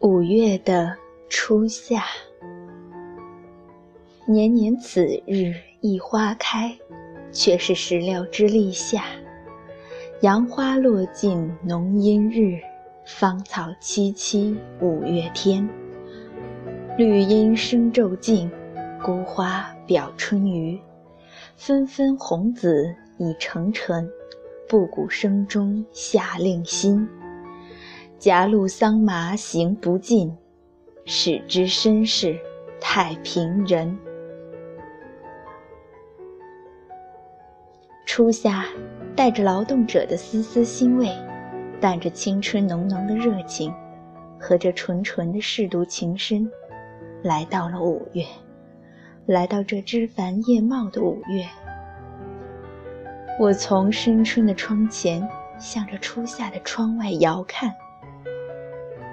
五月的初夏，年年此日一花开，却是始料之立夏。杨花落尽浓阴日，芳草萋萋五月天。绿阴生昼静，孤花表春余。纷纷红紫已成尘，布谷声中夏令新。夹路桑麻行不尽，始知身是太平人。初夏，带着劳动者的丝丝欣慰，带着青春浓浓的热情，和这纯纯的舐犊情深，来到了五月，来到这枝繁叶茂的五月。我从深春的窗前，向着初夏的窗外遥看。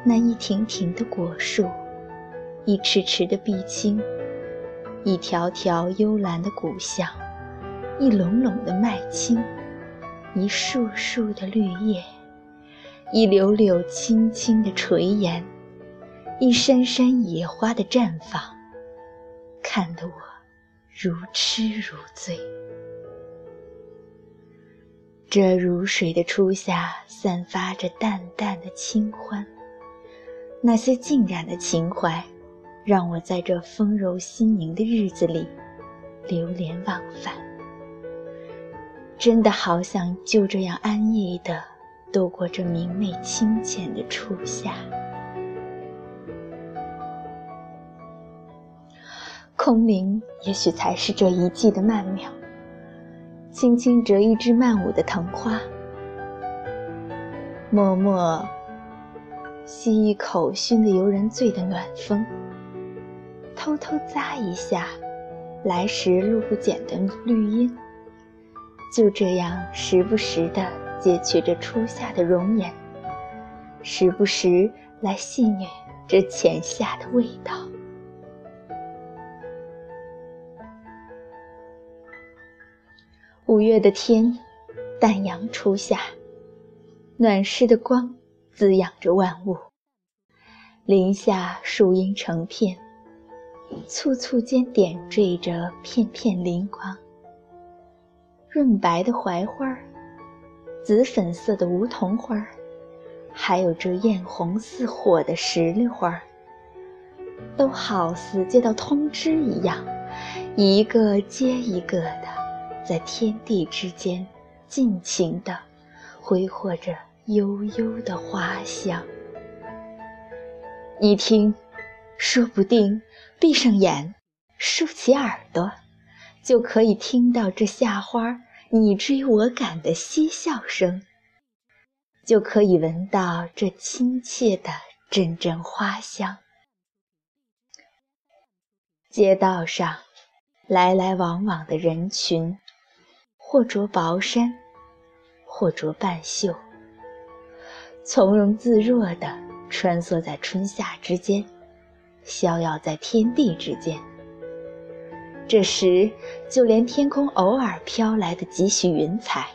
那一亭亭的果树，一池池的碧青，一条条幽蓝的古巷，一垄垄的麦青，一树树的绿叶，一柳柳青青的垂涎，一山山野花的绽放，看得我如痴如醉。这如水的初夏，散发着淡淡的清欢。那些浸染的情怀，让我在这丰柔心宁的日子里流连忘返。真的好想就这样安逸地度过这明媚清浅的初夏。空灵也许才是这一季的曼妙。轻轻折一枝曼舞的藤花，默默。吸一口熏得游人醉的暖风，偷偷咂一下来时路不减的绿荫，就这样时不时地截取着初夏的容颜，时不时来戏谑这浅夏的味道。五月的天，淡阳初夏，暖湿的光。滋养着万物，林下树荫成片，簇簇间点缀着片片灵光。润白的槐花紫粉色的梧桐花还有这艳红似火的石榴花都好似接到通知一样，一个接一个的，在天地之间尽情地挥霍着。悠悠的花香，你听，说不定闭上眼，竖起耳朵，就可以听到这夏花你追我赶的嬉笑声，就可以闻到这亲切的阵阵花香。街道上，来来往往的人群，或着薄衫，或着半袖。从容自若地穿梭在春夏之间，逍遥在天地之间。这时，就连天空偶尔飘来的几许云彩，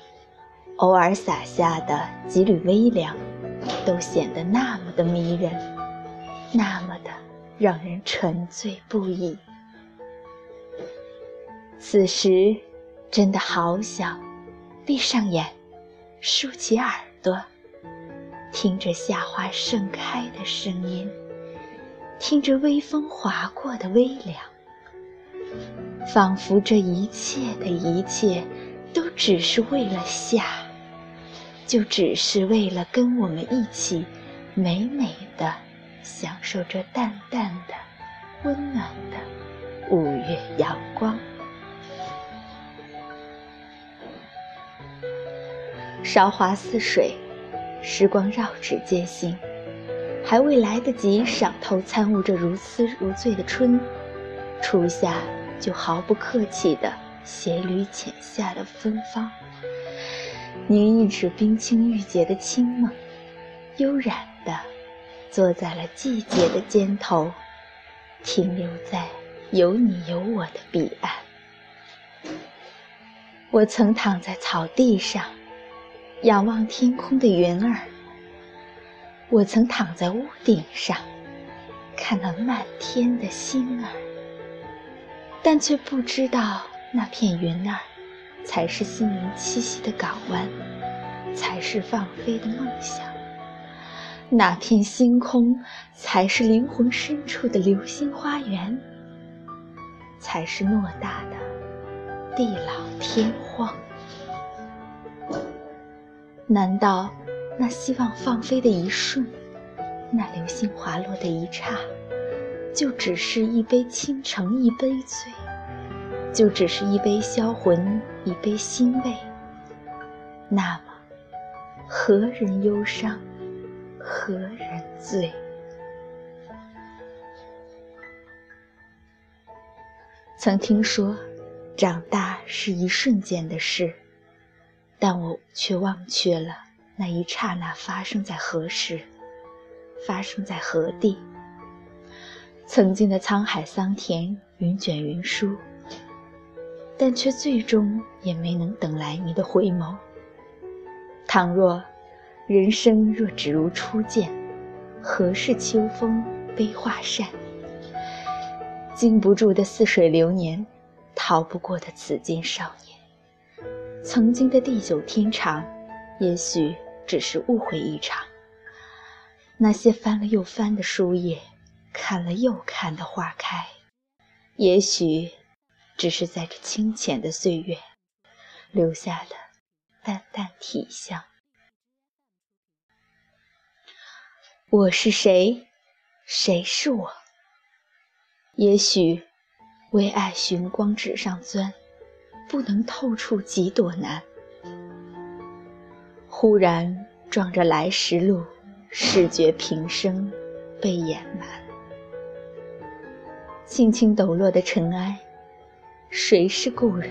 偶尔洒下的几缕微凉，都显得那么的迷人，那么的让人沉醉不已。此时，真的好想闭上眼，竖起耳朵。听着夏花盛开的声音，听着微风划过的微凉，仿佛这一切的一切，都只是为了夏，就只是为了跟我们一起，美美的享受这淡淡的、温暖的五月阳光。韶华似水。时光绕指间行，还未来得及赏透参悟这如痴如醉的春，初夏就毫不客气地携缕浅夏的芬芳，凝一纸冰清玉洁的清梦，悠然地坐在了季节的肩头，停留在有你有我的彼岸。我曾躺在草地上。仰望天空的云儿，我曾躺在屋顶上，看那漫天的星儿，但却不知道那片云儿，才是心灵栖息的港湾，才是放飞的梦想。那片星空，才是灵魂深处的流星花园，才是偌大的地老天荒。难道那希望放飞的一瞬？那流星滑落的一刹，就只是一杯倾城，一杯醉，就只是一杯销魂，一杯欣慰。那么，何人忧伤，何人醉？曾听说，长大是一瞬间的事，但我却忘却了那一刹那发生在何时。发生在何地？曾经的沧海桑田，云卷云舒，但却最终也没能等来你的回眸。倘若人生若只如初见，何事秋风悲画扇？经不住的似水流年，逃不过的紫金少年。曾经的地久天长，也许只是误会一场。那些翻了又翻的书页，看了又看的花开，也许只是在这清浅的岁月留下的淡淡体香。我是谁？谁是我？也许为爱寻光纸上钻，不能透出几朵难。忽然撞着来时路。视觉平生被掩埋，轻轻抖落的尘埃。谁是故人？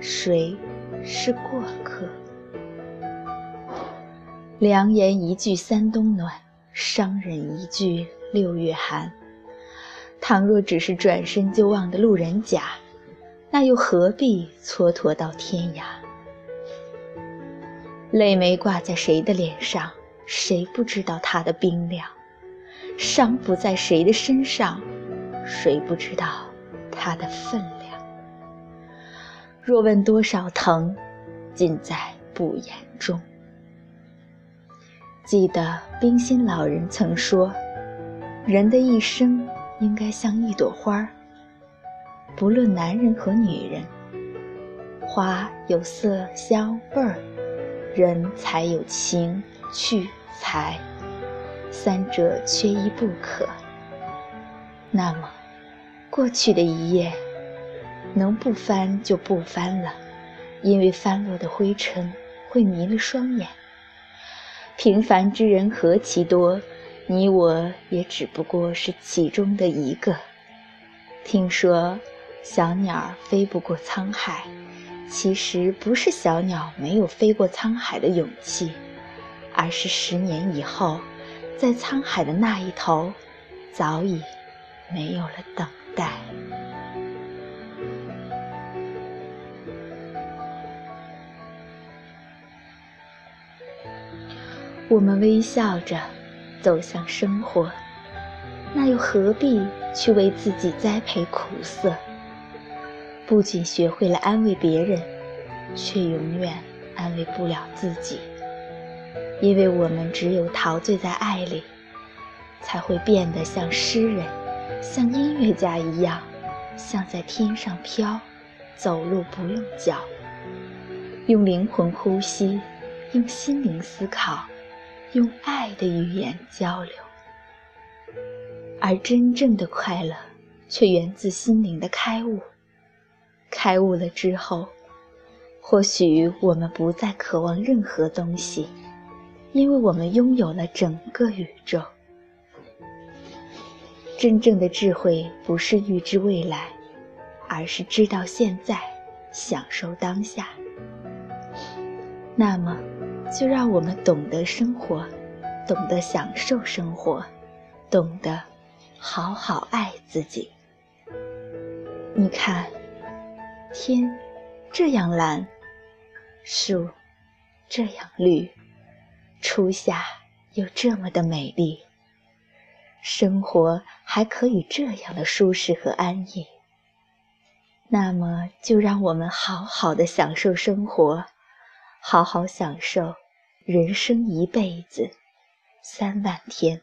谁是过客？良言一句三冬暖，伤人一句六月寒。倘若只是转身就忘的路人甲，那又何必蹉跎到天涯？泪没挂在谁的脸上？谁不知道它的冰凉？伤不在谁的身上？谁不知道它的分量？若问多少疼，尽在不言中。记得冰心老人曾说：“人的一生应该像一朵花儿，不论男人和女人，花有色香味儿，人才有情趣。”才，三者缺一不可。那么，过去的一页，能不翻就不翻了，因为翻落的灰尘会迷了双眼。平凡之人何其多，你我也只不过是其中的一个。听说小鸟飞不过沧海，其实不是小鸟没有飞过沧海的勇气。而是十年以后，在沧海的那一头，早已没有了等待。我们微笑着走向生活，那又何必去为自己栽培苦涩？不仅学会了安慰别人，却永远安慰不了自己。因为我们只有陶醉在爱里，才会变得像诗人、像音乐家一样，像在天上飘，走路不用脚，用灵魂呼吸，用心灵思考，用爱的语言交流。而真正的快乐，却源自心灵的开悟。开悟了之后，或许我们不再渴望任何东西。因为我们拥有了整个宇宙。真正的智慧不是预知未来，而是知道现在，享受当下。那么，就让我们懂得生活，懂得享受生活，懂得好好爱自己。你看，天这样蓝，树这样绿。初夏又这么的美丽，生活还可以这样的舒适和安逸，那么就让我们好好的享受生活，好好享受人生一辈子三万天。